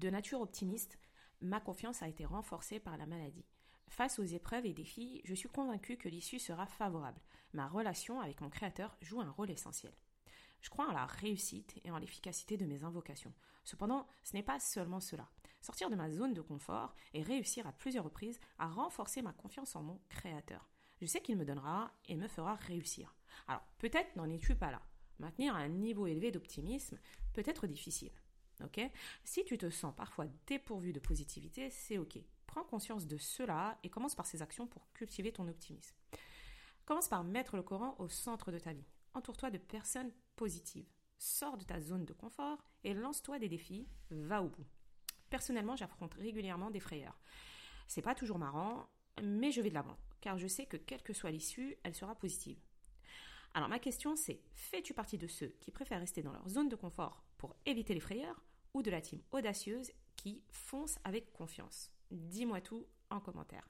De nature optimiste, ma confiance a été renforcée par la maladie. Face aux épreuves et défis, je suis convaincue que l'issue sera favorable. Ma relation avec mon Créateur joue un rôle essentiel. Je crois en la réussite et en l'efficacité de mes invocations. Cependant, ce n'est pas seulement cela. Sortir de ma zone de confort et réussir à plusieurs reprises à renforcer ma confiance en mon Créateur. Je sais qu'il me donnera et me fera réussir. Alors, peut-être n'en es-tu pas là. Maintenir un niveau élevé d'optimisme peut être difficile. Ok? Si tu te sens parfois dépourvu de positivité, c'est ok. Prends conscience de cela et commence par ces actions pour cultiver ton optimisme. Commence par mettre le Coran au centre de ta vie. Entoure-toi de personnes positives. Sors de ta zone de confort et lance-toi des défis. Va au bout. Personnellement, j'affronte régulièrement des frayeurs. C'est pas toujours marrant, mais je vais de l'avant, car je sais que quelle que soit l'issue, elle sera positive. Alors ma question c'est, fais-tu partie de ceux qui préfèrent rester dans leur zone de confort pour éviter les frayeurs ou de la team audacieuse qui fonce avec confiance Dis-moi tout en commentaire.